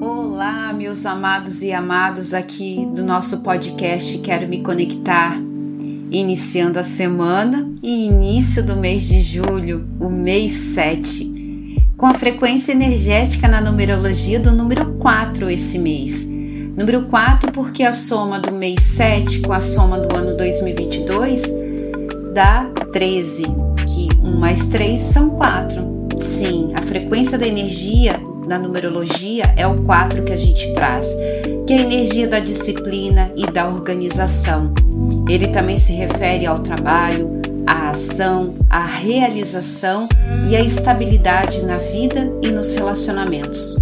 Olá, meus amados e amados aqui do nosso podcast Quero Me Conectar, iniciando a semana e início do mês de julho, o mês 7, com a frequência energética na numerologia do número 4 esse mês. Número 4 porque a soma do mês 7 com a soma do ano 2022 dá 13, que 1 mais 3 são 4. Sim, a frequência da energia na numerologia é o 4 que a gente traz, que é a energia da disciplina e da organização. Ele também se refere ao trabalho, à ação, à realização e à estabilidade na vida e nos relacionamentos.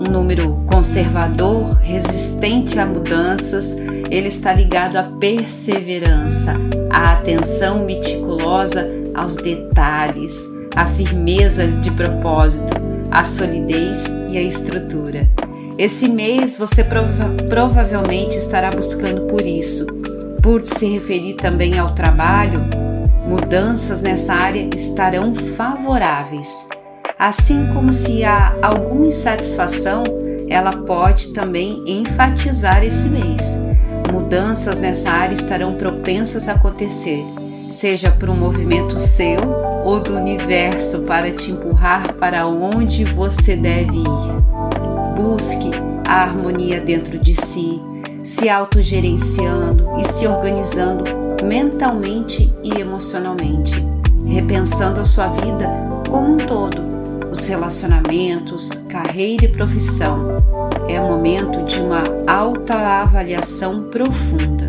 Um número conservador, resistente a mudanças, ele está ligado à perseverança, à atenção meticulosa aos detalhes, à firmeza de propósito, a solidez e a estrutura. Esse mês você prova provavelmente estará buscando por isso. Por se referir também ao trabalho, mudanças nessa área estarão favoráveis. Assim como se há alguma insatisfação, ela pode também enfatizar esse mês. Mudanças nessa área estarão propensas a acontecer seja por um movimento seu ou do universo para te empurrar para onde você deve ir. Busque a harmonia dentro de si, se autogerenciando e se organizando mentalmente e emocionalmente, repensando a sua vida como um todo, os relacionamentos, carreira e profissão. É momento de uma autoavaliação profunda.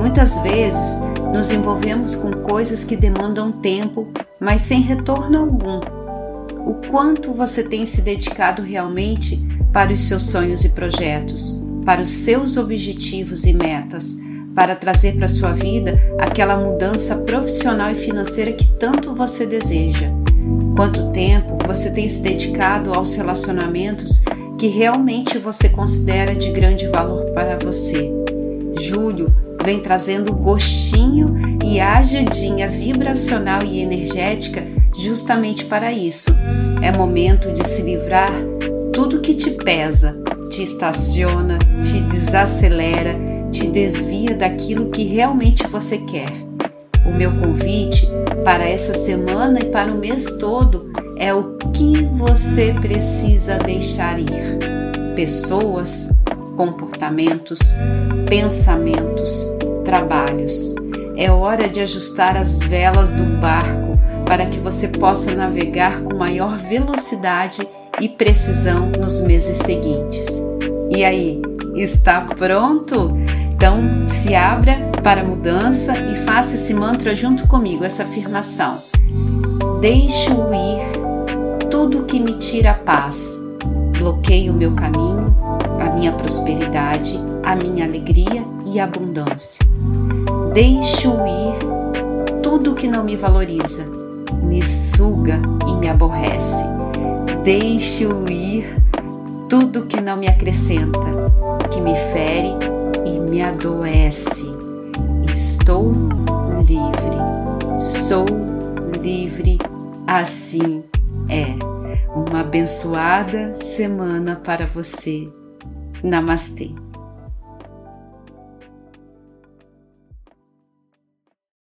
Muitas vezes nos envolvemos com coisas que demandam tempo, mas sem retorno algum. O quanto você tem se dedicado realmente para os seus sonhos e projetos, para os seus objetivos e metas, para trazer para sua vida aquela mudança profissional e financeira que tanto você deseja? Quanto tempo você tem se dedicado aos relacionamentos que realmente você considera de grande valor para você? Julho vem trazendo gostinho e ajudinha vibracional e energética justamente para isso. É momento de se livrar tudo que te pesa, te estaciona, te desacelera, te desvia daquilo que realmente você quer. O meu convite para essa semana e para o mês todo é o que você precisa deixar ir. Pessoas, comportamentos, pensamentos, trabalhos. É hora de ajustar as velas do barco para que você possa navegar com maior velocidade e precisão nos meses seguintes. E aí, está pronto? Então, se abra para a mudança e faça esse mantra junto comigo, essa afirmação. Deixo ir tudo que me tira a paz, bloqueie o meu caminho minha prosperidade, a minha alegria e abundância. Deixo ir tudo que não me valoriza, me suga e me aborrece. Deixo ir tudo que não me acrescenta, que me fere e me adoece. Estou livre, sou livre, assim é. Uma abençoada semana para você. Namaste.